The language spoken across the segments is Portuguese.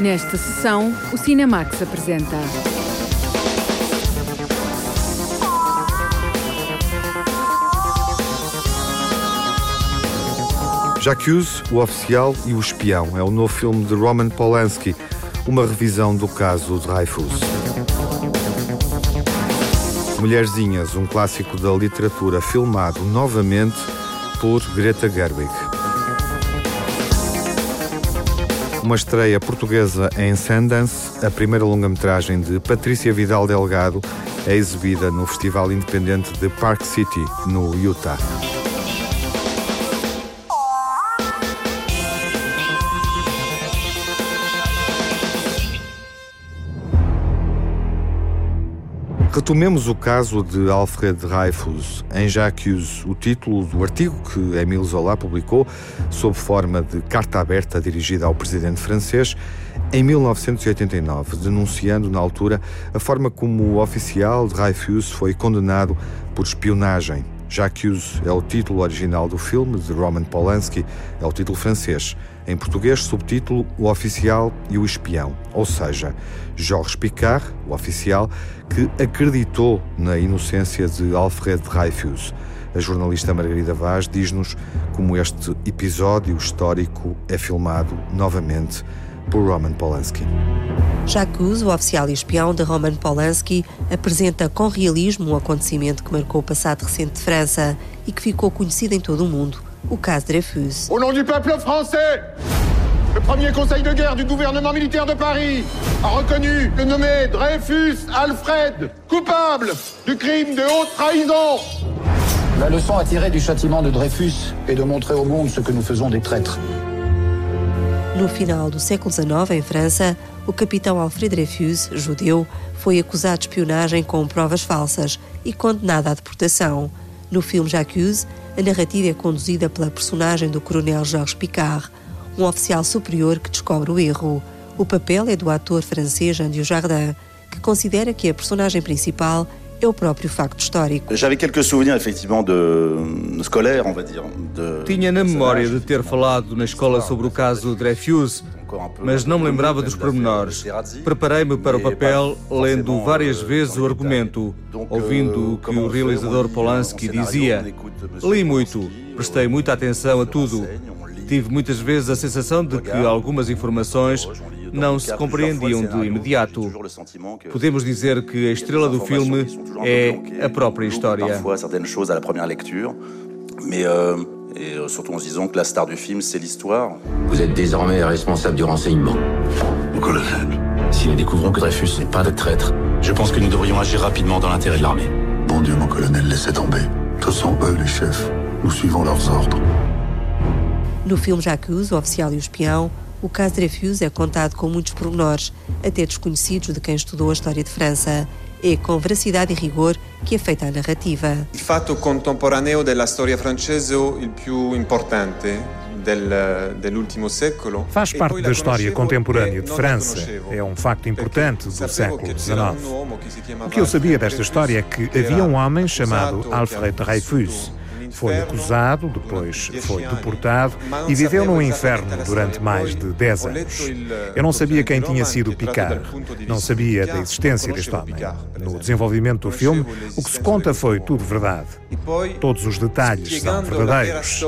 Nesta sessão, o Cinemax apresenta. J'accuse, o oficial e o espião é o novo filme de Roman Polanski, uma revisão do caso Dreyfus. Mulherzinhas, um clássico da literatura filmado novamente por Greta Gerwig. Uma estreia portuguesa em Sundance, a primeira longa-metragem de Patrícia Vidal Delgado é exibida no Festival Independente de Park City, no Utah. Retomemos o caso de Alfred Dreyfus em J'accuse, o título do artigo que Émile Zola publicou sob forma de carta aberta dirigida ao presidente francês em 1989, denunciando na altura a forma como o oficial Dreyfus foi condenado por espionagem. J'accuse é o título original do filme de Roman Polanski, é o título francês. Em português, subtítulo O Oficial e o Espião, ou seja, Georges Picard, o oficial, que acreditou na inocência de Alfred Dreyfus. A jornalista Margarida Vaz diz-nos como este episódio histórico é filmado novamente por Roman Polanski. Jacques, o oficial e espião de Roman Polanski, apresenta com realismo um acontecimento que marcou o passado recente de França e que ficou conhecido em todo o mundo, o caso Dreyfus. Au nom du peuple français, le premier conseil de guerre du gouvernement militaire de Paris a reconnu le nommé Dreyfus Alfred coupable du crime de haute trahison. La leçon à tirer du châtiment de Dreyfus est de montrer au monde ce que nous faisons des traîtres. No final do século XIX, em França, o capitão Alfred Dreyfus, judeu, foi acusado de espionagem com provas falsas e condenado à deportação. No filme J'accuse, a narrativa é conduzida pela personagem do coronel Georges Picard, um oficial superior que descobre o erro. O papel é do ator francês Andy Jardin, que considera que a personagem principal é o próprio facto histórico. J'avais quelques souvenirs effectivement de scolaire, on va dire. De Tinha na memória de ter falado na escola sobre o caso Dreyfus, mas não me lembrava dos pormenores. Preparei-me para o papel lendo várias vezes o argumento, ouvindo o que o realizador Polanski dizia. Li muito, prestei muita atenção a tudo. Tive muitas vezes a sensação de que algumas informações não se compreendiam de imediato. Podemos dizer que a estrela do filme é a própria história. Mais euh, et euh, surtout en se disant que la star du film, c'est l'histoire. Vous êtes désormais responsable du renseignement. Colonel. Si nous découvrons que Dreyfus n'est pas de traître, je pense que nous devrions agir rapidement dans l'intérêt de l'armée. Bon Dieu, mon colonel, laissez tomber. Ce sont eux les chefs. Nous suivons leurs ordres. No filme J'accuse, o oficial e o espião, o caso Dreyfus é contado com muitos pormenores, até desconhecidos de quem estudou a história de França. É com veracidade e rigor que é feita a narrativa. Il fatto contemporaneo della storia francese il più importante del, dell'ultimo secolo. Faz parte da história contemporânea de França. É um facto importante do século XIX. O que eu sabia desta história é que havia um homem chamado Alfred Dreyfus foi acusado, depois foi deportado e viveu no inferno durante mais de 10 anos. Eu não sabia quem tinha sido Picard, não sabia da existência deste homem. No desenvolvimento do filme, o que se conta foi tudo verdade. Todos os detalhes são verdadeiros.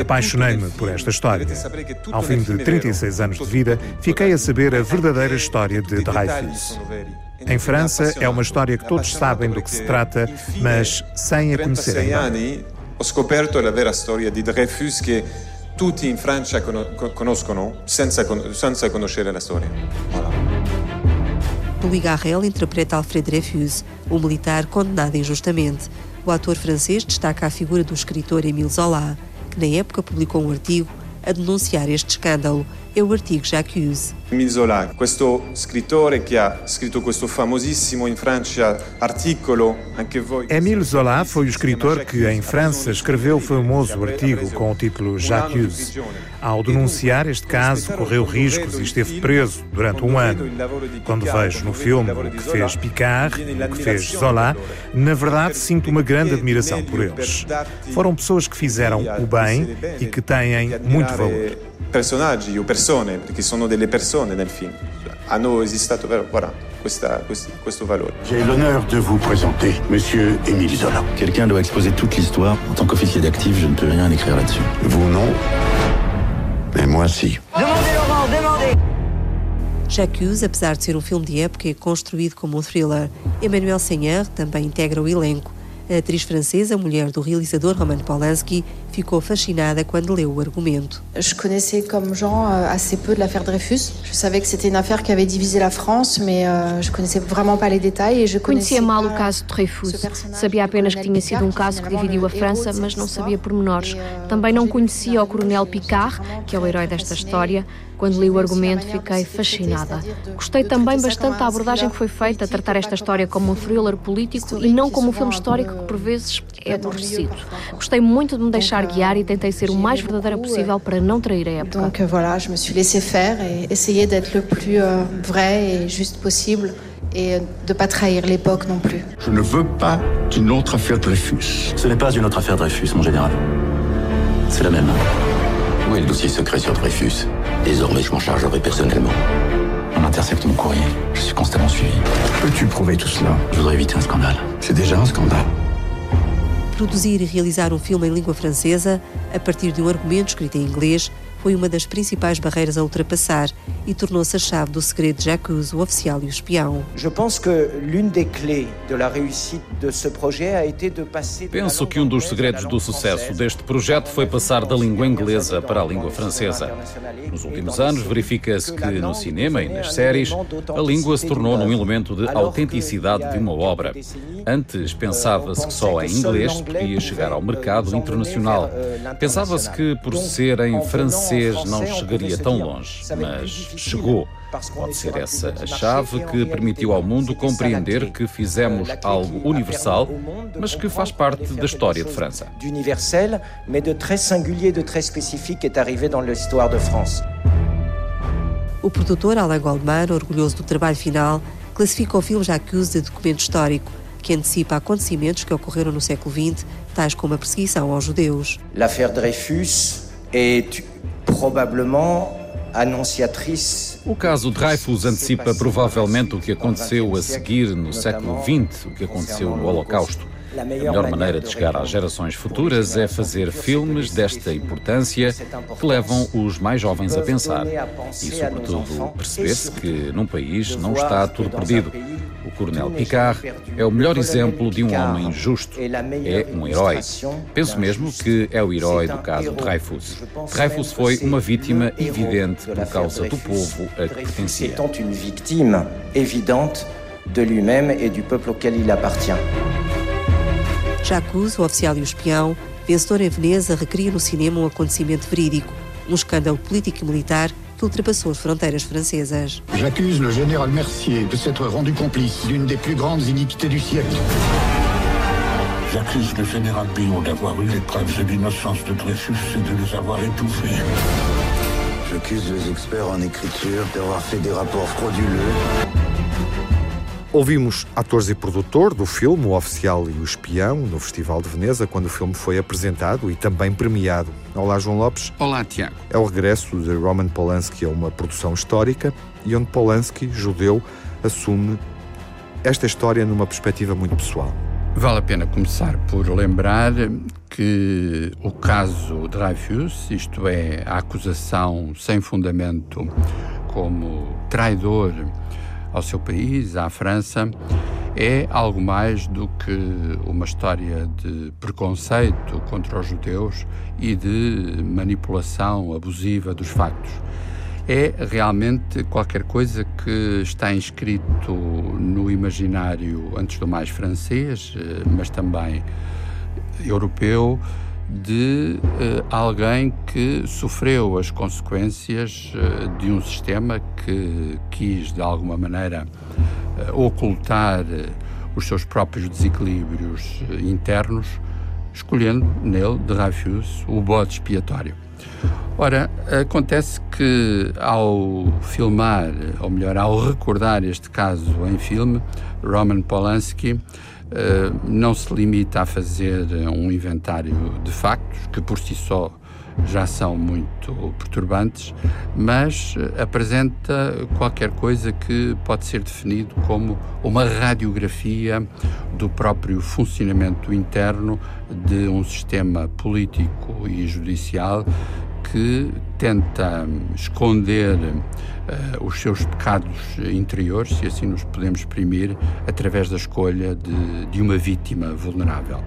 Apaixonei-me por esta história. Ao fim de 36 anos de vida, fiquei a saber a verdadeira história de Dreyfus. Em França, é uma história que todos sabem do que se trata, mas sem a conhecerem bem ho scoperto la vera storia di Dreyfus che tutti in Francia conoscono senza, senza conoscere la storia. Voilà. Louis Garrel interpreta Alfred Dreyfus, um militar condenado injustamente. O ator francês destaca a figura do escritor Émile Zola, que na época publicou um artigo a denunciar este escândalo. É o artigo J'accuse. Émile Zola, questo scrittore che ha scritto questo famosissimo in Francia articolo, anche voi... Émile Zola foi o escritor que em França escreveu o famoso artigo com o título J'accuse. Ao denunciar este caso, correu riscos e esteve preso durante um ano. Quando vejo no filme o que fez Picard, o que fez Zola, na verdade sinto uma grande admiração por eles. Foram pessoas que fizeram o bem e que têm muito valor. Personaggi o persone, perché sono delle persone nel film. Hanno esistito, voilà, questa, questo valore. J'ai l'honneur de vous présenter Monsieur Émile Zola. Quelqu'un doit exposer toute l'histoire. En tant qu'officier d'actif, je ne peux rien écrire là-dessus. Vous non, mais moi si. Demandez, Laurent, demandez J'accuse, apesar de ser um filme de época, é construído como um thriller. Emmanuel Seigneur também integra o elenco. A atriz francesa, mulher do realizador Roman Polanski, ficou fascinada quando leu o argumento. Je connaissais comme Jean euh, assez peu de l'affaire Dreyfus. Je savais que c'était une affaire qui avait divisé la France, mais euh, je connaissais vraiment pas les détails et je Conhecia mal o caso de Dreyfus. Sabia apenas que tinha sido um caso que dividiu a França, mas não sabia pormenores. Também não conhecia o coronel Picard, que é o herói desta história. Quando li o argumento, fiquei fascinada. Gostei também bastante da abordagem que foi feita, a tratar esta história como um thriller político e não como um filme histórico que, por vezes, é aborrecido. Gostei muito de me deixar guiar e tentei ser o mais verdadeira possível para não trair a época. Donc voilà, je me suis laissé faire et essayé d'être le plus euh, vrai et juste possible et de pas trahir l'époque non plus. Je ne veux pas d'une autre affaire Dreyfus. Ce n'est pas une autre affaire Dreyfus, mon général. C'est la même. Où est le dossier secret sur Dreyfus Désormais, je m'en chargerai personnellement. On intercepte mon courrier. Je suis constamment suivi. Peux-tu prouver tout cela? Je voudrais éviter un scandale. C'est déjà un scandale. Produzir e realizar um filme em língua francesa, a partir de um argumento escrito em inglês, foi uma das principais barreiras a ultrapassar e tornou-se a chave do segredo de Jacques, o oficial e o espião. Penso que um dos segredos do sucesso deste projeto foi passar da língua inglesa para a língua francesa. Nos últimos anos, verifica-se que no cinema e nas séries, a língua se tornou num elemento de autenticidade de uma obra. Antes pensava-se que só em inglês se podia chegar ao mercado internacional. Pensava-se que, por ser em francês, não chegaria tão longe, mas chegou. Pode ser essa a chave que permitiu ao mundo compreender que fizemos algo universal, mas que faz parte da história de França. D'universel, mais de très singulier, de très spécifique est arrivé dans l'histoire de France. O produtor Alain Goldman, orgulhoso do trabalho final, classifica o filme Jacques de documento histórico, que antecipa acontecimentos que ocorreram no século XX, tais como a perseguição aos judeus. L'affaire Dreyfus est probablement. O caso Dreyfus antecipa provavelmente o que aconteceu a seguir no século XX, o que aconteceu no Holocausto. A melhor maneira de chegar às gerações futuras é fazer filmes desta importância que levam os mais jovens a pensar e, sobretudo, perceber-se que num país não está tudo perdido. O Coronel Picard é o melhor exemplo de um homem justo. É um herói. Penso mesmo que é o herói do caso Dreyfus. Dreyfus foi uma vítima evidente por causa do povo a que pertencia. une victime évidente de lui-même et du peuple auquel il appartient. Jacques, o oficial e o espião, vencedor em Veneza, recria no cinema um acontecimento verídico, um escândalo político e militar que ultrapassou as fronteiras francesas. J'accuse le général Mercier de s'être rendu complice d'une des plus grandes iniquités du siècle. J'accuse le général Billon d'avoir eu les preuves de l'innocence de Dreyfus et de les avoir étouffées. J'accuse les experts en écriture d'avoir fait des rapports frauduleux. Ouvimos atores e produtor do filme O Oficial e o Espião no Festival de Veneza, quando o filme foi apresentado e também premiado. Olá, João Lopes. Olá, Tiago. É o regresso de Roman Polanski a uma produção histórica e onde Polanski, judeu, assume esta história numa perspectiva muito pessoal. Vale a pena começar por lembrar que o caso Dreyfus, isto é, a acusação sem fundamento como traidor ao seu país, à França, é algo mais do que uma história de preconceito contra os judeus e de manipulação abusiva dos factos. É realmente qualquer coisa que está inscrito no imaginário, antes do mais francês, mas também europeu, de uh, alguém que sofreu as consequências uh, de um sistema que quis, de alguma maneira, uh, ocultar os seus próprios desequilíbrios internos, escolhendo nele, de Dreyfus, o bode expiatório. Ora, acontece que ao filmar, ou melhor, ao recordar este caso em filme, Roman Polanski não se limita a fazer um inventário de factos, que por si só já são muito perturbantes, mas eh, apresenta qualquer coisa que pode ser definido como uma radiografia do próprio funcionamento interno de um sistema político e judicial que tenta esconder uh, os seus pecados interiores, se assim nos podemos exprimir, através da escolha de, de uma vítima vulnerável.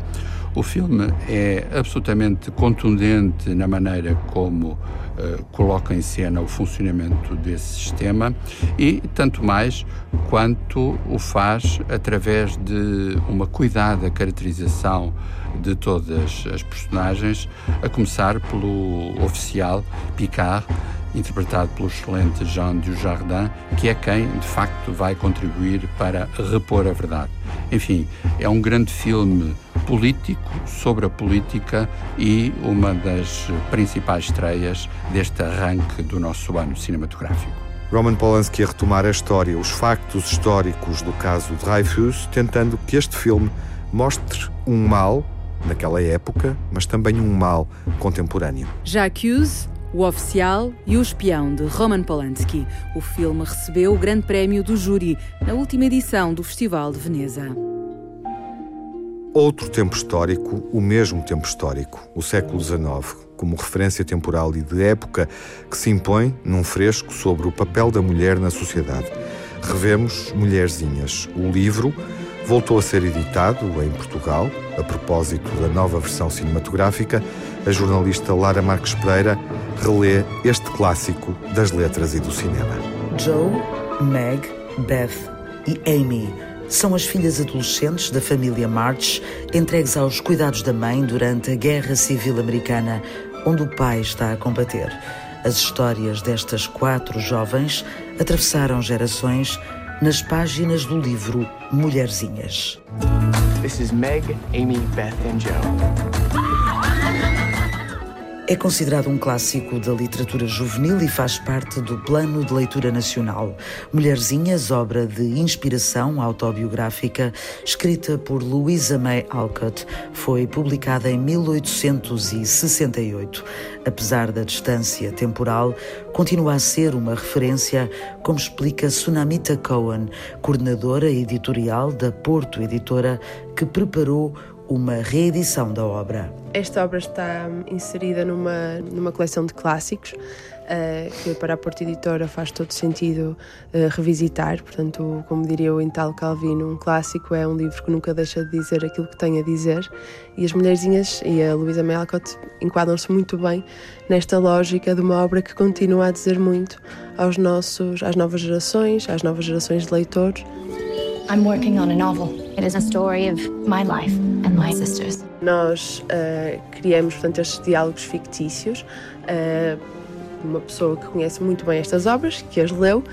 O filme é absolutamente contundente na maneira como uh, coloca em cena o funcionamento desse sistema e tanto mais quanto o faz através de uma cuidada caracterização de todas as personagens, a começar pelo oficial Picard, interpretado pelo excelente Jean Dujardin, que é quem, de facto, vai contribuir para repor a verdade. Enfim, é um grande filme político sobre a política e uma das principais estreias deste arranque do nosso ano cinematográfico. Roman Polanski a retomar a história, os factos históricos do caso Dreyfus, tentando que este filme mostre um mal naquela época, mas também um mal contemporâneo. Jacques o Oficial e o Espião, de Roman Polanski. O filme recebeu o Grande Prémio do Júri na última edição do Festival de Veneza. Outro tempo histórico, o mesmo tempo histórico, o século XIX, como referência temporal e de época que se impõe num fresco sobre o papel da mulher na sociedade. Revemos Mulherzinhas, o livro voltou a ser editado em Portugal, a propósito da nova versão cinematográfica. A jornalista Lara Marques Pereira relê este clássico das letras e do cinema. Joe, Meg, Beth e Amy são as filhas adolescentes da família March, entregues aos cuidados da mãe durante a Guerra Civil Americana, onde o pai está a combater. As histórias destas quatro jovens atravessaram gerações nas páginas do livro Mulherzinhas. This is Meg, Amy, Beth and Joe. É considerado um clássico da literatura juvenil e faz parte do Plano de Leitura Nacional. Mulherzinhas, obra de inspiração autobiográfica, escrita por Louisa May Alcott, foi publicada em 1868. Apesar da distância temporal, continua a ser uma referência, como explica Sunamita Cohen, coordenadora editorial da Porto Editora, que preparou uma reedição da obra. Esta obra está inserida numa, numa coleção de clássicos uh, que para a Porta Editora faz todo sentido uh, revisitar. Portanto, como diria o Italo Calvino, um clássico é um livro que nunca deixa de dizer aquilo que tem a dizer. E as Mulherzinhas e a Luísa Melcott enquadram-se muito bem nesta lógica de uma obra que continua a dizer muito aos nossos, às novas gerações, às novas gerações de leitores. I'm working on a novel. It is a story of my life and my sisters. Nós uh, criamos, portanto, estes diálogos fictícios. Uh, uma pessoa que conhece muito bem estas obras, que as leu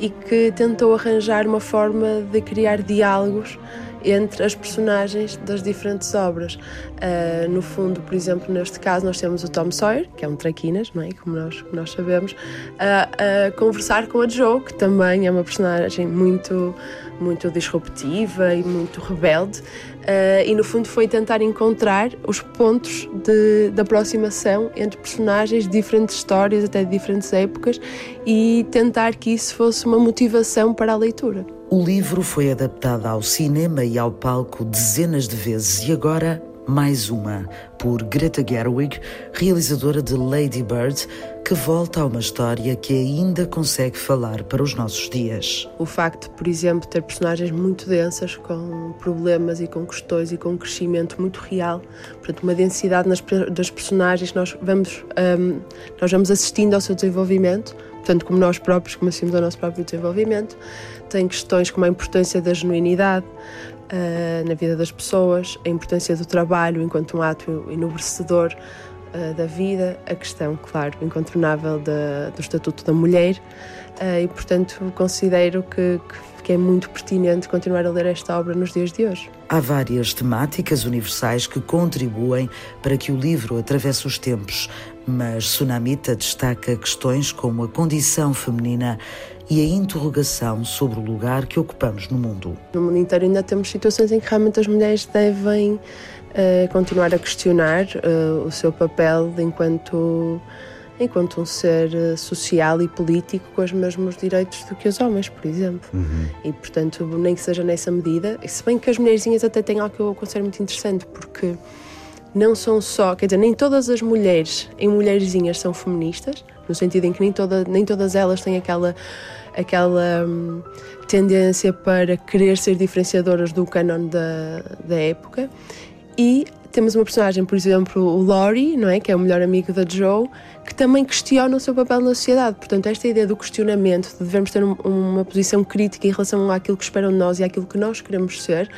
e que tentou arranjar uma forma de criar diálogos entre as personagens das diferentes obras. Uh, no fundo, por exemplo, neste caso, nós temos o Tom Sawyer, que é um traquinas, não é? como, nós, como nós sabemos, a, conversar com a Joe, que também é uma personagem muito, muito disruptiva e muito rebelde. Uh, e no fundo foi tentar encontrar os pontos de, de aproximação entre personagens de diferentes histórias, até de diferentes épocas, e tentar que isso fosse uma motivação para a leitura. O livro foi adaptado ao cinema e ao palco dezenas de vezes e agora mais uma, por Greta Gerwig, realizadora de Lady Bird, que volta a uma história que ainda consegue falar para os nossos dias. O facto, por exemplo, de ter personagens muito densas, com problemas e com questões e com um crescimento muito real, portanto, uma densidade nas, das personagens, nós vamos, um, nós vamos assistindo ao seu desenvolvimento, portanto, como nós próprios, como assistimos ao nosso próprio desenvolvimento. Tem questões como a importância da genuinidade uh, na vida das pessoas, a importância do trabalho enquanto um ato enobrecedor uh, da vida, a questão, claro, incontornável do Estatuto da Mulher. Uh, e, portanto, considero que, que é muito pertinente continuar a ler esta obra nos dias de hoje. Há várias temáticas universais que contribuem para que o livro atravesse os tempos, mas Tsunamita destaca questões como a condição feminina e a interrogação sobre o lugar que ocupamos no mundo. No mundo inteiro ainda temos situações em que realmente as mulheres devem uh, continuar a questionar uh, o seu papel enquanto enquanto um ser eh, social e político com os mesmos direitos do que os homens, por exemplo. Uhum. E, portanto, nem que seja nessa medida, se bem que as mulherzinhas até têm algo que eu considero muito interessante, porque não são só, quer dizer, nem todas as mulheres em mulherzinhas são feministas, no sentido em que nem, toda, nem todas elas têm aquela aquela hum, tendência para querer ser diferenciadoras do canon da, da época. E temos uma personagem, por exemplo, o Laurie, não é? que é o melhor amigo da Joe, que também questiona o seu papel na sociedade. Portanto, esta ideia do questionamento, de devemos ter um, uma posição crítica em relação àquilo que esperam de nós e àquilo que nós queremos ser,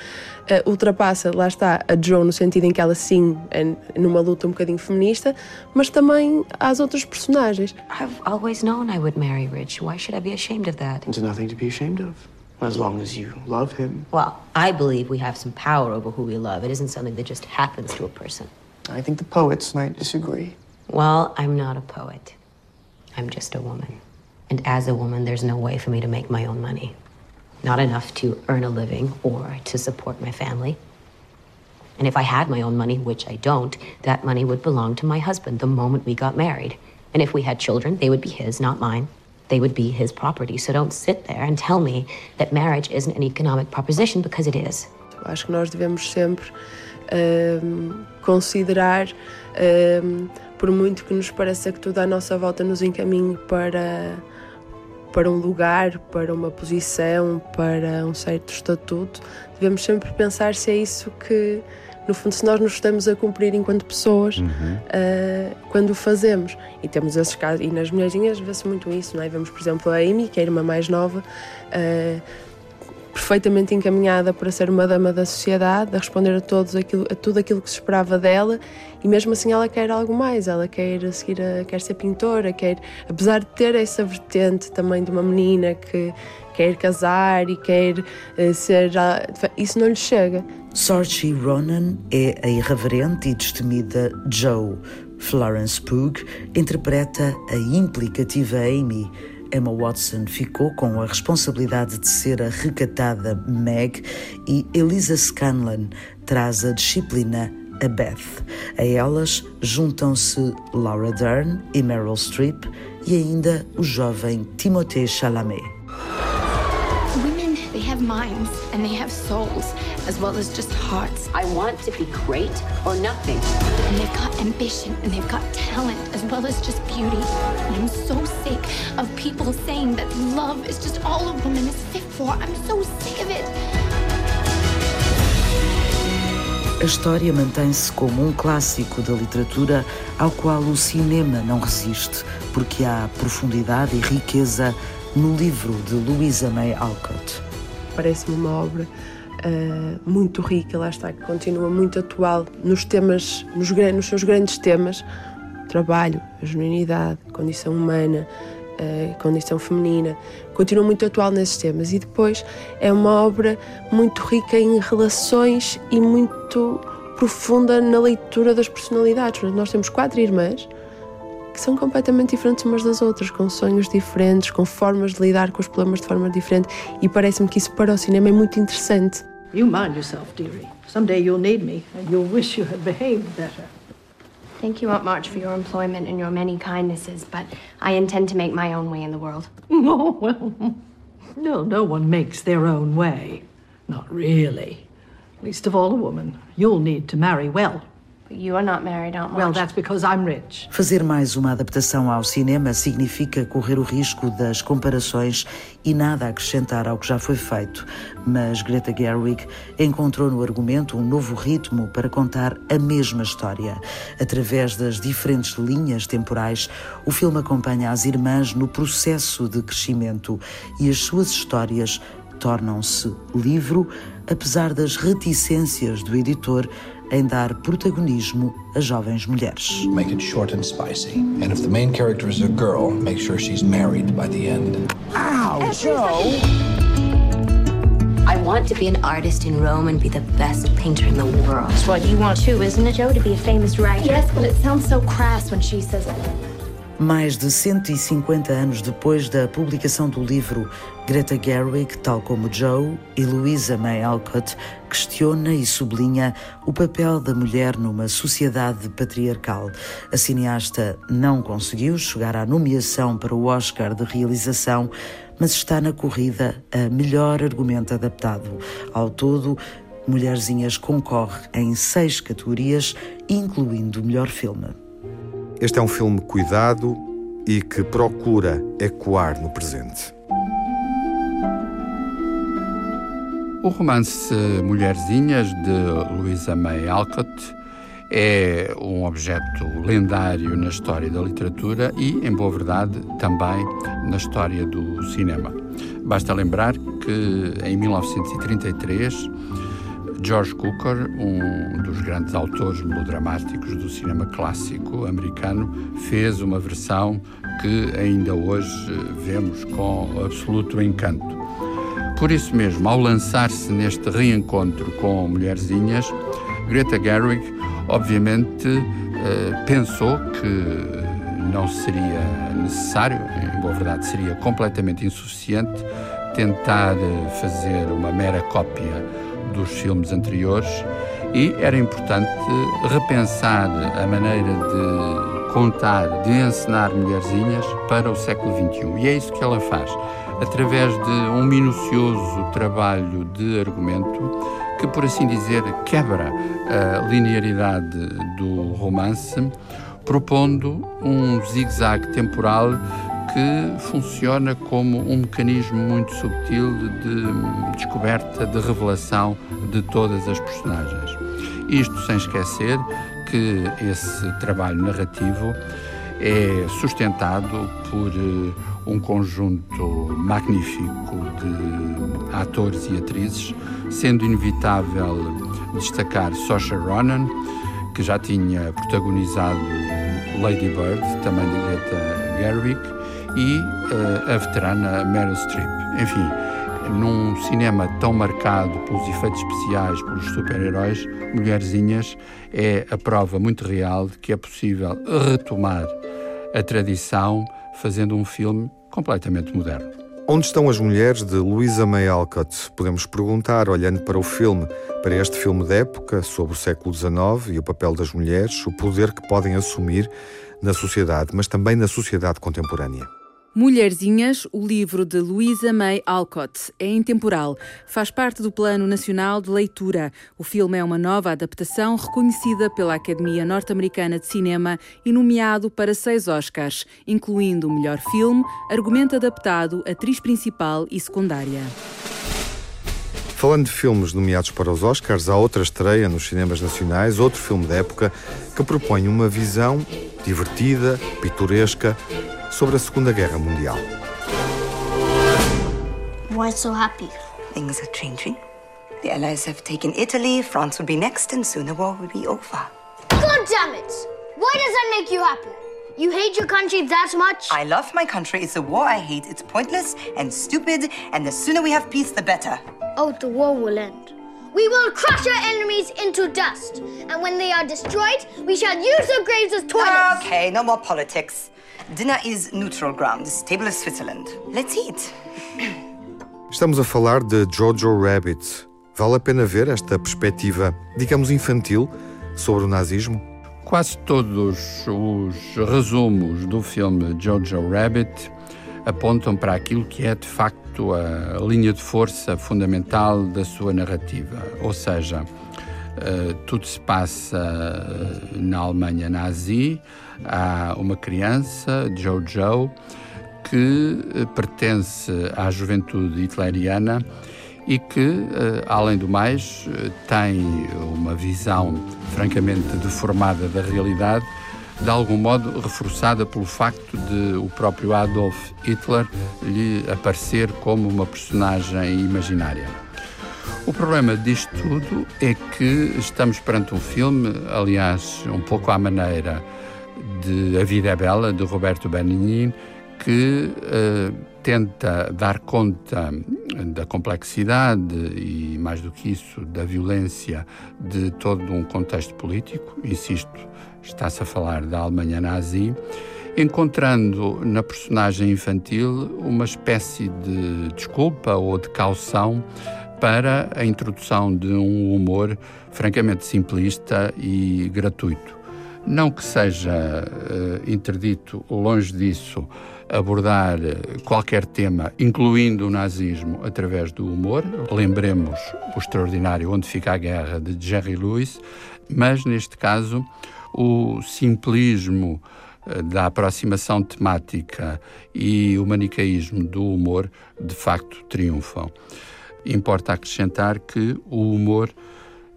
uh, ultrapassa, lá está, a Joe no sentido em que ela sim é numa luta um bocadinho feminista, mas também às outras personagens. I've always known I would marry Rich. Why should I be ashamed of that? There's nothing to be ashamed of. As long as you love him. Well, I believe we have some power over who we love. It isn't something that just happens to a person. I think the poets might disagree. Well, I'm not a poet. I'm just a woman. And as a woman, there's no way for me to make my own money. Not enough to earn a living or to support my family. And if I had my own money, which I don't, that money would belong to my husband the moment we got married. And if we had children, they would be his, not mine. They would be his property. So don't sit there and tell me that marriage isn't an economic proposition because it is. Acho que nós devemos sempre um, considerar um, por muito que nos pareça que tudo à nossa volta nos encaminhe para, para um lugar, para uma posição, para um certo estatuto, devemos sempre pensar se é isso que, no fundo, se nós nos estamos a cumprir enquanto pessoas uhum. uh, quando o fazemos. E temos esses casos, e nas mulherzinhas vê-se muito isso, não é? Vemos, por exemplo, a Amy, que é a irmã mais nova. Uh, perfeitamente encaminhada para ser uma dama da sociedade, a responder a, todos aquilo, a tudo aquilo que se esperava dela e mesmo assim ela quer algo mais, ela quer seguir, a, quer ser pintora, quer, apesar de ter essa vertente também de uma menina que quer casar e quer uh, ser, isso não lhe chega. Saoirse Ronan é a irreverente e destemida Joe. Florence Pugh interpreta a implicativa Amy Emma Watson ficou com a responsabilidade de ser a recatada Meg e Elisa Scanlon traz a disciplina a Beth. A elas juntam-se Laura Dern e Meryl Streep e ainda o jovem Timothée Chalamet. Minds and they have souls. as well as just hearts. I want to be great or nothing. And they've got ambition and they've got talent as well as just beauty. And I'm so sick of people saying that love is just all a woman is fit for. I'm so sick of it. A história mantém-se como um clássico da literatura ao qual o cinema não resiste, porque há profundidade e riqueza no livro de Louisa May Alcott. Parece-me uma obra uh, muito rica, lá está, que continua muito atual nos temas, nos, nos seus grandes temas, trabalho, genuinidade, condição humana, a condição feminina, continua muito atual nesses temas. E depois é uma obra muito rica em relações e muito profunda na leitura das personalidades. Nós temos quatro irmãs que são completamente diferentes umas das outras, com sonhos diferentes, com formas de lidar com os problemas de forma diferente, e parece-me que isso para o cinema é muito interessante. You mind yourself, dearie. Someday you'll need me, and you'll wish you had behaved better. Thank you, Aunt March, for your employment and your many kindnesses, but I intend to make my own way in the world. Oh, well, no, no one makes their own way. Not really. Least of all a woman. You'll need to marry well. You are not married, Well, that's because I'm rich. Fazer mais uma adaptação ao cinema significa correr o risco das comparações e nada acrescentar ao que já foi feito. Mas Greta Gerwig encontrou no argumento um novo ritmo para contar a mesma história. Através das diferentes linhas temporais, o filme acompanha as irmãs no processo de crescimento e as suas histórias tornam-se livro, apesar das reticências do editor em dar protagonismo a jovens mulheres. Make it short and spicy. And if the main character is a girl, make sure she's married by the end. Ow, Joe! I want to be an artist in Rome and be the best painter in the world. That's what you want too, isn't it, Joe? To be a famous writer. Yes, but it sounds so crass when she says it. Mais de 150 anos depois da publicação do livro, Greta Gerwig, tal como Joe e Louisa May Alcott, questiona e sublinha o papel da mulher numa sociedade patriarcal. A cineasta não conseguiu chegar à nomeação para o Oscar de realização, mas está na corrida a melhor argumento adaptado. Ao todo, Mulherzinhas concorre em seis categorias, incluindo o melhor filme. Este é um filme cuidado e que procura ecoar no presente. O romance Mulherzinhas, de Louisa May Alcott, é um objeto lendário na história da literatura e, em boa verdade, também na história do cinema. Basta lembrar que, em 1933, George Cukor, um dos grandes autores melodramáticos do cinema clássico americano, fez uma versão que ainda hoje vemos com absoluto encanto. Por isso mesmo, ao lançar-se neste reencontro com Mulherzinhas, Greta Gerwig, obviamente, eh, pensou que não seria necessário, em boa verdade, seria completamente insuficiente tentar fazer uma mera cópia dos filmes anteriores e era importante repensar a maneira de contar, de encenar mulherzinhas para o século XXI. E é isso que ela faz, através de um minucioso trabalho de argumento que, por assim dizer, quebra a linearidade do romance, propondo um zigue-zague temporal que funciona como um mecanismo muito subtil de descoberta, de revelação de todas as personagens. Isto sem esquecer que esse trabalho narrativo é sustentado por eh, um conjunto magnífico de atores e atrizes, sendo inevitável destacar Saoirse Ronan, que já tinha protagonizado Lady Bird, também de Greta Gerwig, e uh, a veterana Meryl Streep. Enfim, num cinema tão marcado pelos efeitos especiais, pelos super-heróis, Mulherzinhas é a prova muito real de que é possível retomar a tradição fazendo um filme completamente moderno. Onde estão as mulheres de Louisa May Alcott? Podemos perguntar, olhando para o filme, para este filme de época, sobre o século XIX e o papel das mulheres, o poder que podem assumir na sociedade, mas também na sociedade contemporânea. Mulherzinhas, o livro de Louisa May Alcott, é intemporal. Faz parte do Plano Nacional de Leitura. O filme é uma nova adaptação reconhecida pela Academia Norte-Americana de Cinema e nomeado para seis Oscars, incluindo o melhor filme, argumento adaptado, atriz principal e secundária. Falando de filmes nomeados para os Oscars, há outra estreia nos cinemas nacionais, outro filme da época que propõe uma visão divertida, pitoresca sobre a Segunda Guerra Mundial. Why so happy? Things are changing. The Allies have taken Italy, France will be next, and soon the war will be over. God damn it! Why does that make you happy? You hate your country that much? I love my country. It's a war I hate. It's pointless and stupid, and the sooner we have peace, the better. Oh, the war will end. We will crush our enemies into dust, and when they are destroyed, we shall use their graves as toilets. Okay, no more politics. Dinner is neutral ground, as stable as Switzerland. Let's eat. Estamos a falar de Jojo Rabbit. Vale a pena ver esta perspectiva, digamos, infantil sobre o nazismo? Quase todos os resumos do filme Jojo Rabbit apontam para aquilo que é de facto a linha de força fundamental da sua narrativa. Ou seja, uh, tudo se passa uh, na Alemanha nazi, há uma criança, Jojo, que uh, pertence à juventude hitleriana e que, além do mais, tem uma visão francamente deformada da realidade de algum modo reforçada pelo facto de o próprio Adolf Hitler lhe aparecer como uma personagem imaginária. O problema disto tudo é que estamos perante um filme, aliás, um pouco à maneira de A Vida é Bela, de Roberto Benigni, que uh, tenta dar conta da complexidade e, mais do que isso, da violência de todo um contexto político. Insisto, está-se a falar da Alemanha nazi, encontrando na personagem infantil uma espécie de desculpa ou de caução para a introdução de um humor francamente simplista e gratuito. Não que seja uh, interdito, longe disso, abordar qualquer tema, incluindo o nazismo, através do humor. Lembremos o extraordinário Onde Fica a Guerra, de Jerry Lewis, mas neste caso o simplismo eh, da aproximação temática e o manicaísmo do humor de facto triunfam. Importa acrescentar que o humor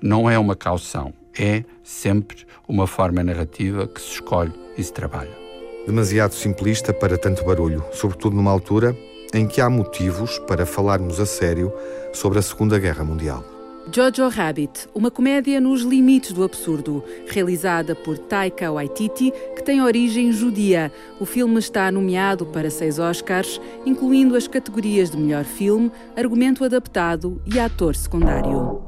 não é uma caução, é sempre uma forma narrativa que se escolhe e se trabalha. Demasiado simplista para tanto barulho, sobretudo numa altura em que há motivos para falarmos a sério sobre a Segunda Guerra Mundial. Jojo Rabbit, uma comédia nos limites do absurdo, realizada por Taika Waititi, que tem origem judia. O filme está nomeado para seis Oscars, incluindo as categorias de melhor filme, argumento adaptado e ator secundário.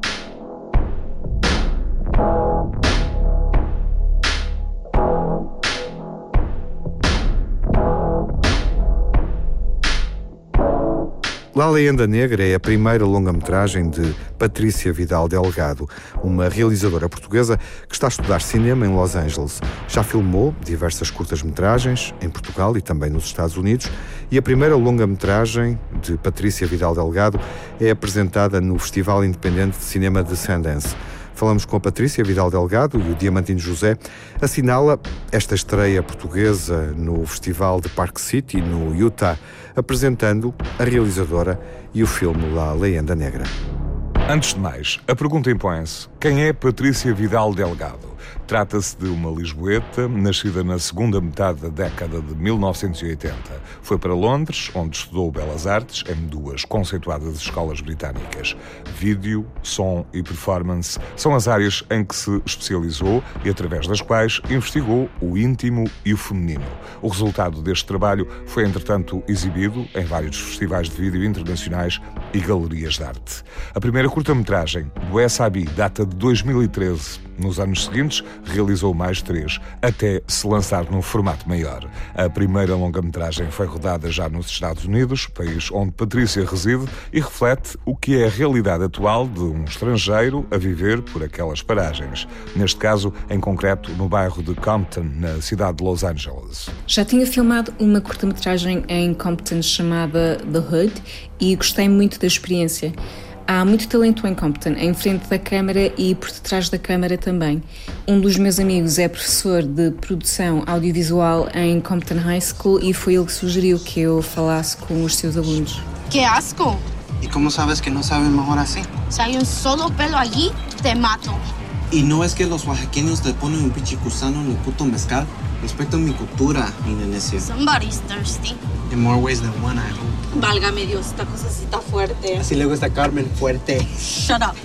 La Leyenda Negra é a primeira longa-metragem de Patrícia Vidal Delgado, uma realizadora portuguesa que está a estudar cinema em Los Angeles. Já filmou diversas curtas-metragens em Portugal e também nos Estados Unidos, e a primeira longa-metragem de Patrícia Vidal Delgado é apresentada no Festival Independente de Cinema de Sundance. Falamos com a Patrícia Vidal Delgado e o Diamantino José. Assinala esta estreia portuguesa no Festival de Park City, no Utah, apresentando a realizadora e o filme La Leyenda Negra. Antes de mais, a pergunta impõe-se: quem é Patrícia Vidal Delgado? Trata-se de uma lisboeta nascida na segunda metade da década de 1980. Foi para Londres, onde estudou Belas Artes em duas conceituadas escolas britânicas. Vídeo, som e performance são as áreas em que se especializou e através das quais investigou o íntimo e o feminino. O resultado deste trabalho foi, entretanto, exibido em vários festivais de vídeo internacionais e galerias de arte. A primeira curta-metragem, do SAB, data de 2013 nos anos seguintes, realizou mais três, até se lançar num formato maior. A primeira longa-metragem foi rodada já nos Estados Unidos, país onde Patrícia reside, e reflete o que é a realidade atual de um estrangeiro a viver por aquelas paragens. Neste caso, em concreto, no bairro de Compton, na cidade de Los Angeles. Já tinha filmado uma curta-metragem em Compton chamada The Hood e gostei muito da experiência. Há muito talento em Compton, em frente da câmara e por detrás da câmara também. Um dos meus amigos é professor de produção audiovisual em Compton High School e foi ele que sugeriu que eu falasse com os seus alunos. Que asco! E como sabes que não sabem melhor assim? Se há um solo pelo allí, te mato. E não é que os oaxaqueños te ponen um pinche gusano no puto mezcal? Respeto mi cultura, mi nenecio. Somebody's thirsty. In more ways than one, I hope. Válgame Dios, esta cosa sí está fuerte. Así le gusta Carmen, fuerte. Shut up.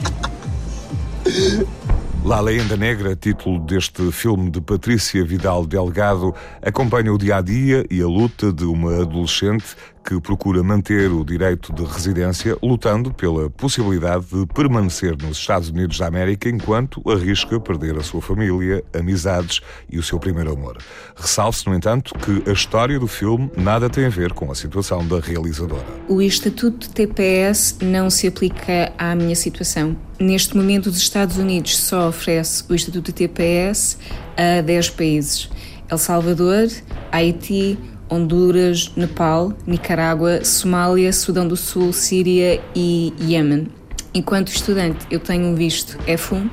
La Leyenda Negra, título deste filme de Patrícia Vidal Delgado, acompanha o dia a dia e a luta de uma adolescente que procura manter o direito de residência, lutando pela possibilidade de permanecer nos Estados Unidos da América enquanto arrisca perder a sua família, amizades e o seu primeiro amor. Ressalve-se, no entanto, que a história do filme nada tem a ver com a situação da realizadora. O Estatuto de TPS não se aplica à minha situação. Neste momento, os Estados Unidos só oferece o Estatuto de TPS a 10 países: El Salvador, Haiti, Honduras, Nepal, Nicarágua, Somália, Sudão do Sul, Síria e Iêmen. Enquanto estudante, eu tenho um visto F1,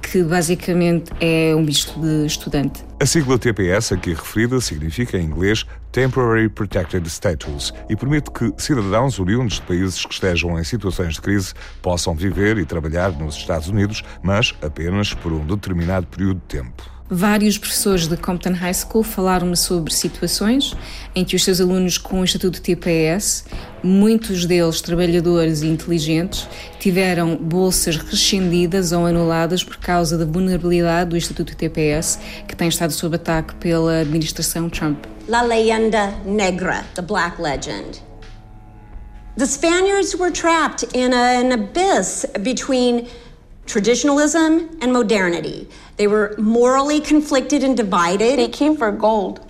que basicamente é um visto de estudante. A sigla TPS, aqui referida, significa em inglês Temporary Protected Status e permite que cidadãos oriundos de países que estejam em situações de crise possam viver e trabalhar nos Estados Unidos, mas apenas por um determinado período de tempo. Vários professores de Compton High School falaram-me sobre situações em que os seus alunos com o Estatuto TPS, muitos deles trabalhadores e inteligentes, tiveram bolsas rescindidas ou anuladas por causa da vulnerabilidade do Estatuto TPS, que tem estado sob ataque pela administração Trump. La leyenda negra, the black legend. The Spaniards were trapped in an abyss between traditionalism and modernity. They were morally conflicted and divided. They came for gold.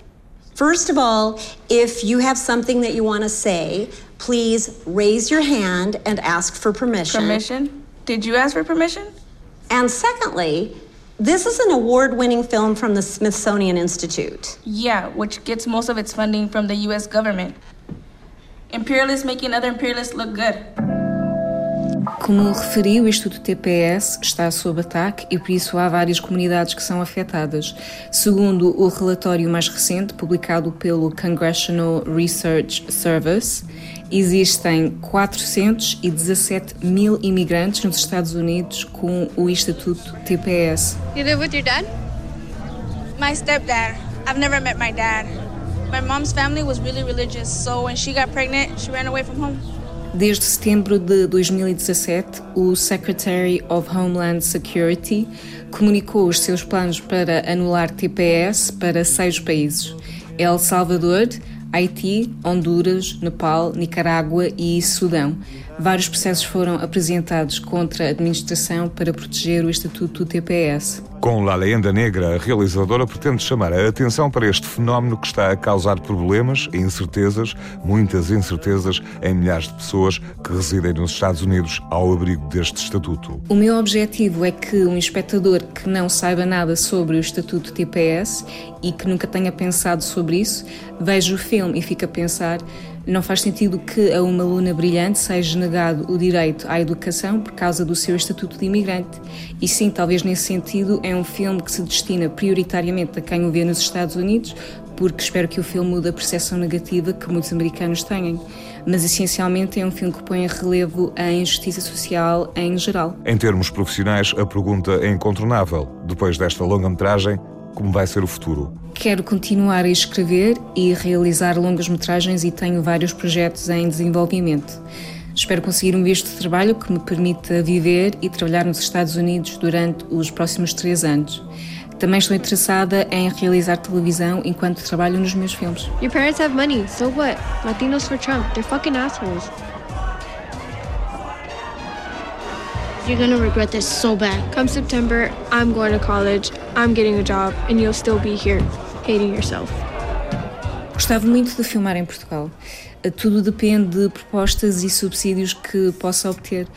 First of all, if you have something that you want to say, please raise your hand and ask for permission. Permission? Did you ask for permission? And secondly, this is an award winning film from the Smithsonian Institute. Yeah, which gets most of its funding from the US government. Imperialists making other imperialists look good. Como referi, o Instituto TPS está sob ataque e por isso há várias comunidades que são afetadas. Segundo o relatório mais recente, publicado pelo Congressional Research Service, existem 417 mil imigrantes nos Estados Unidos com o Estatuto TPS. You live with your dad? My stepdad. I've never met my dad. My mom's family was really religious, so when she got pregnant, she ran away from home. Desde setembro de 2017, o Secretary of Homeland Security comunicou os seus planos para anular TPS para seis países: El Salvador, Haiti, Honduras, Nepal, Nicarágua e Sudão. Vários processos foram apresentados contra a administração para proteger o Estatuto TPS. Com La Leyenda Negra, a realizadora pretende chamar a atenção para este fenómeno que está a causar problemas e incertezas, muitas incertezas, em milhares de pessoas que residem nos Estados Unidos ao abrigo deste estatuto. O meu objetivo é que um espectador que não saiba nada sobre o Estatuto TPS e que nunca tenha pensado sobre isso, veja o filme e fique a pensar não faz sentido que a uma aluna brilhante seja negado o direito à educação por causa do seu estatuto de imigrante. E sim, talvez nesse sentido, é um filme que se destina prioritariamente a quem o vê nos Estados Unidos, porque espero que o filme mude a percepção negativa que muitos americanos têm. Mas essencialmente é um filme que põe em relevo a injustiça social em geral. Em termos profissionais, a pergunta é incontornável. Depois desta longa-metragem, como vai ser o futuro? Quero continuar a escrever e realizar longas-metragens e tenho vários projetos em desenvolvimento. Espero conseguir um visto de trabalho que me permita viver e trabalhar nos Estados Unidos durante os próximos três anos. Também estou interessada em realizar televisão enquanto trabalho nos meus filmes. Your parents have money, so what? Latinos for Trump, they're fucking assholes. You're gonna regret this so bad. Come September, I'm going to college, I'm getting a job, and you'll still be here, hating yourself. Gostava muito de filmar em Portugal. Tudo depende de propostas e subsídios que possa obter.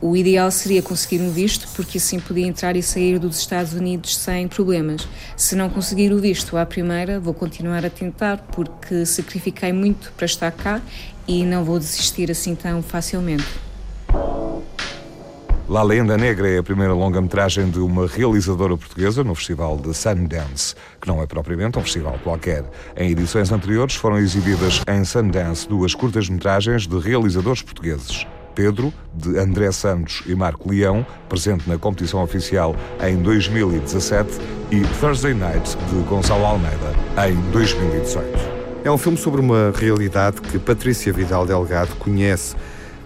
O ideal seria conseguir um visto, porque assim podia entrar e sair dos Estados Unidos sem problemas. Se não conseguir o visto à primeira, vou continuar a tentar, porque sacrifiquei muito para estar cá e não vou desistir assim tão facilmente. La Lenda Negra é a primeira longa-metragem de uma realizadora portuguesa no Festival de Sundance, que não é propriamente um festival qualquer. Em edições anteriores foram exibidas em Sundance duas curtas-metragens de realizadores portugueses. Pedro, de André Santos e Marco Leão, presente na competição oficial em 2017, e Thursday Night, de Gonçalo Almeida, em 2018. É um filme sobre uma realidade que Patrícia Vidal Delgado conhece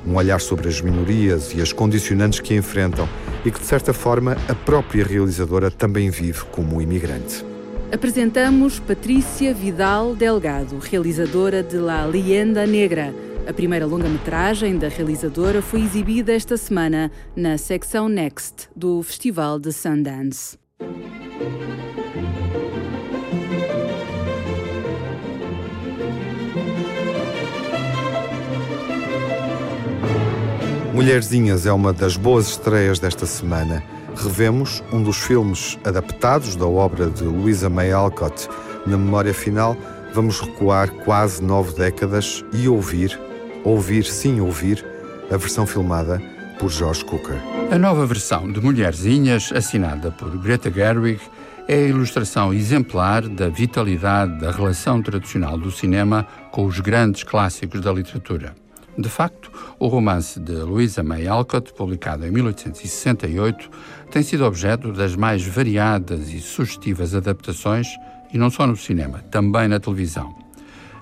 um olhar sobre as minorias e as condicionantes que enfrentam e que, de certa forma, a própria realizadora também vive como imigrante. Apresentamos Patrícia Vidal Delgado, realizadora de La Leyenda Negra. A primeira longa-metragem da realizadora foi exibida esta semana na secção Next do Festival de Sundance. Mulherzinhas é uma das boas estreias desta semana. Revemos um dos filmes adaptados da obra de Louisa May Alcott. Na memória final, vamos recuar quase nove décadas e ouvir, ouvir sim ouvir, a versão filmada por George Cooker. A nova versão de Mulherzinhas, assinada por Greta Gerwig, é a ilustração exemplar da vitalidade da relação tradicional do cinema com os grandes clássicos da literatura. De facto, o romance de Louisa May Alcott, publicado em 1868, tem sido objeto das mais variadas e sugestivas adaptações, e não só no cinema, também na televisão.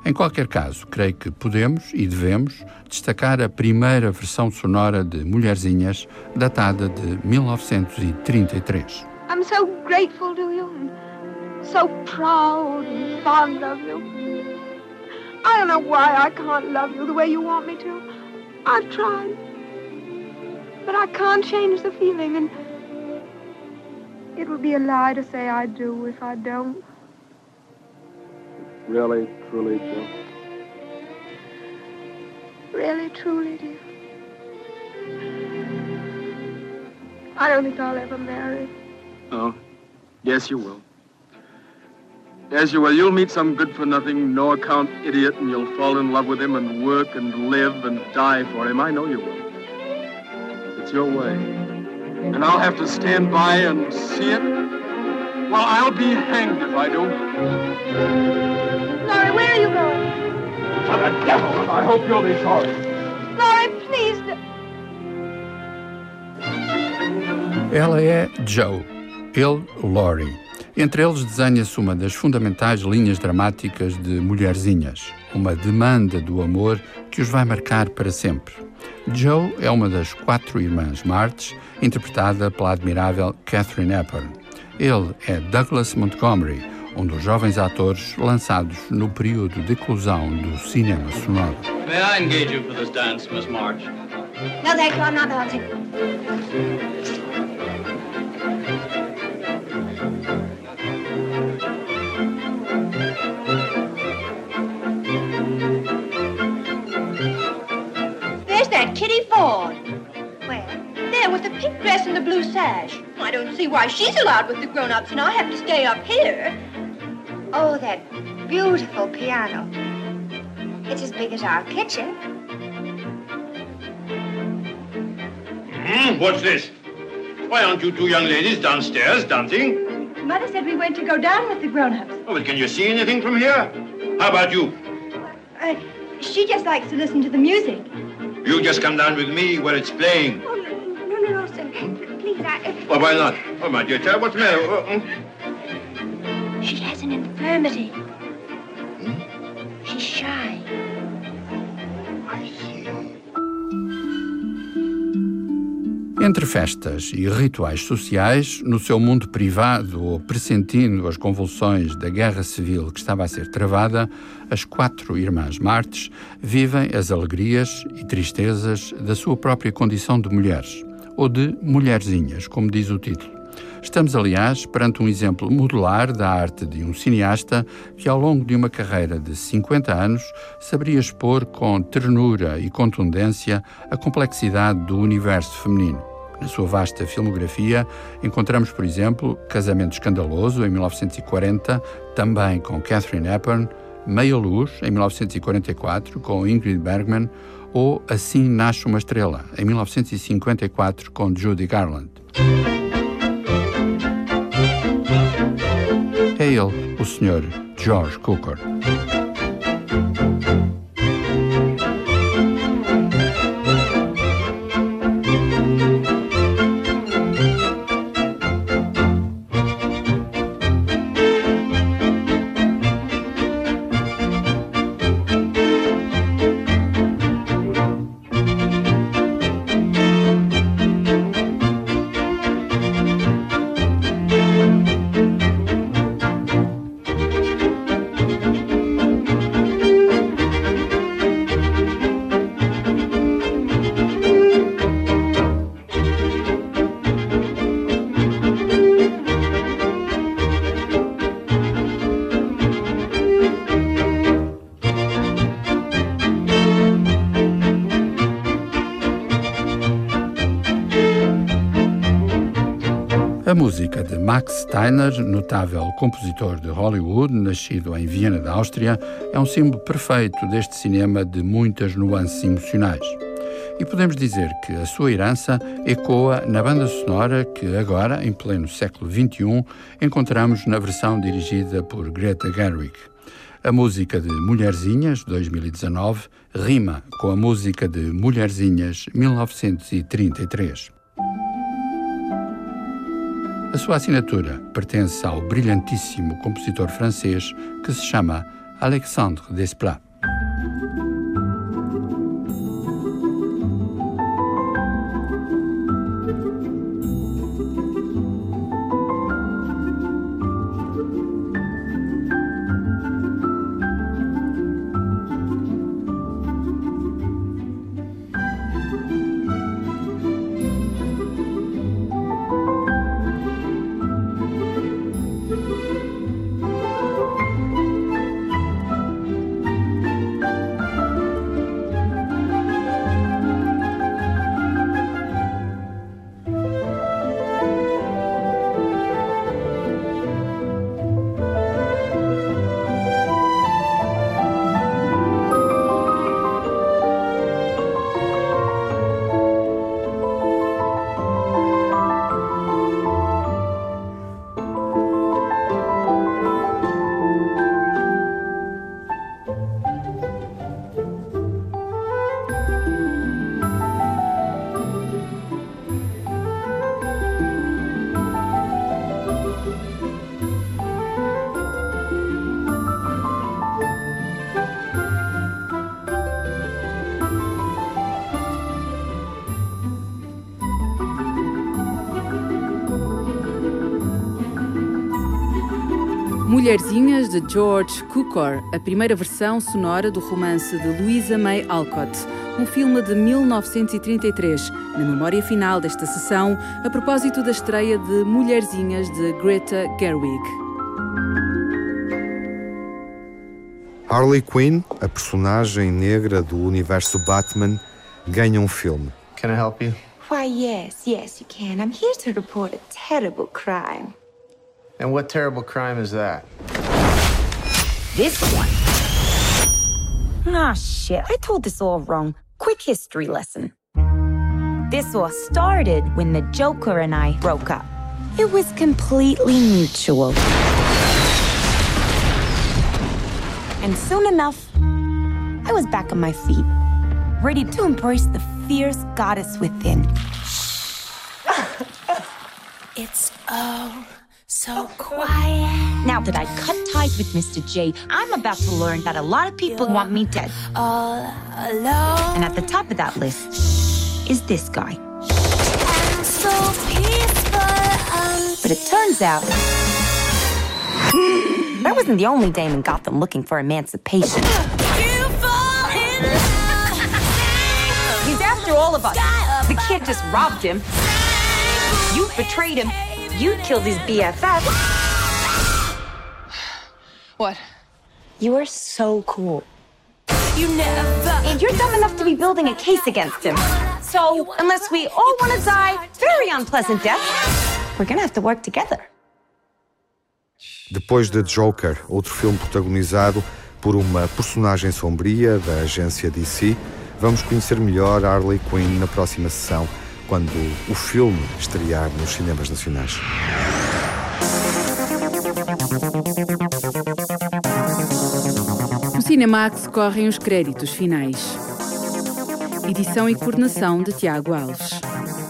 Em qualquer caso, creio que podemos e devemos destacar a primeira versão sonora de Mulherzinhas, datada de 1933. I'm so grateful to you, so proud and fond of you. I don't know why I can't love you the way you want me to. I've tried. But I can't change the feeling, and it would be a lie to say I do if I don't. Really, truly, Jill? Really, truly, dear. I don't think I'll ever marry. Oh, yes, you will. Yes, you will. You'll meet some good for nothing, no account idiot, and you'll fall in love with him and work and live and die for him. I know you will. It's your way. And I'll have to stand by and see it? Well, I'll be hanged if I do. Laurie, where are you going? To the devil! I hope you'll be sorry. Laurie, please. Ela é Joe, ele Laurie. Entre eles desenha-se uma das fundamentais linhas dramáticas de Mulherzinhas, uma demanda do amor que os vai marcar para sempre. Joe é uma das quatro irmãs Martes, interpretada pela admirável Catherine Hepburn. Ele é Douglas Montgomery, um dos jovens atores lançados no período de eclosão do cinema sonoro. May I engage you for this dance, Miss March? No, thank you. I'm not dancing. Dress and the blue sash. I don't see why she's allowed with the grown-ups and I have to stay up here. Oh, that beautiful piano. It's as big as our kitchen. Hmm, what's this? Why aren't you two young ladies downstairs dancing? Mother said we weren't to go down with the grown-ups. Oh, but can you see anything from here? How about you? Uh, she just likes to listen to the music. You just come down with me where it's playing. Please, I... Well, why not? Oh, my dear child, what's the matter? Uh, uh. She has an infirmity. Hmm? She's shy. I see. Entre festas e rituais sociais, no seu mundo privado ou pressentindo as convulsões da guerra civil que estava a ser travada, as quatro irmãs Martes vivem as alegrias e tristezas da sua própria condição de mulheres, ou de mulherzinhas, como diz o título. Estamos, aliás, perante um exemplo modular da arte de um cineasta que, ao longo de uma carreira de 50 anos, saberia expor com ternura e contundência a complexidade do universo feminino. Na sua vasta filmografia, encontramos, por exemplo, Casamento Escandaloso, em 1940, também com Catherine Hepburn, Meia Luz, em 1944, com Ingrid Bergman, ou Assim Nasce uma Estrela, em 1954, com Judy Garland. É ele, o Sr. George Cukor. Max Steiner, notável compositor de Hollywood, nascido em Viena da Áustria, é um símbolo perfeito deste cinema de muitas nuances emocionais. E podemos dizer que a sua herança ecoa na banda sonora que agora, em pleno século XXI, encontramos na versão dirigida por Greta Gerwig. A música de Mulherzinhas, 2019, rima com a música de Mulherzinhas, 1933. A sua assinatura pertence ao brilhantíssimo compositor francês que se chama Alexandre Desplat. Mulherzinhas de George Cukor, a primeira versão sonora do romance de Louisa May Alcott, um filme de 1933, na memória final desta sessão, a propósito da estreia de Mulherzinhas de Greta Gerwig. Harley Quinn, a personagem negra do universo Batman, ganha um filme. Can I help you? Why, yes, yes, you can. I'm here to report a terrible crime. And what terrible crime is that? This one. Ah, shit. I told this all wrong. Quick history lesson. This all started when the Joker and I broke up. It was completely mutual. And soon enough, I was back on my feet, ready to embrace the fierce goddess within. It's oh so quiet. Now that I cut ties with Mr. J, I'm about to learn that a lot of people want me dead. All alone. And at the top of that list is this guy. So peaceful. Um, But it turns out I wasn't the only dame in Gotham looking for emancipation. you fall in love. He's after all of us. The kid just robbed him. You betrayed him. You killed his BFF. What? You are so cool. You never. And you're dumb enough to be building a case against him. So, unless we all want to die very unpleasant deaths, we're gonna have to work together. Depois de Joker, outro filme protagonizado por uma personagem sombria da agência DC, vamos conhecer melhor Harley Quinn na próxima sessão, quando o filme estrear nos cinemas nacionais. No Cinemax correm os créditos finais. Edição e coordenação de Tiago Alves.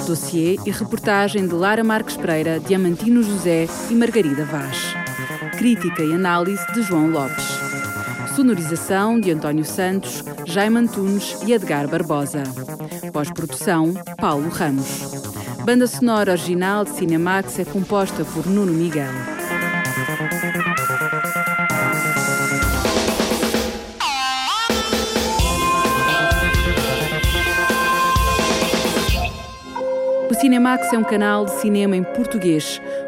Dossiê e reportagem de Lara Marques Pereira, Diamantino José e Margarida Vaz. Crítica e análise de João Lopes. Sonorização de António Santos, Jaime Antunes e Edgar Barbosa. Pós-produção, Paulo Ramos. Banda sonora original de Cinemax é composta por Nuno Miguel. O Cinemax é um canal de cinema em português.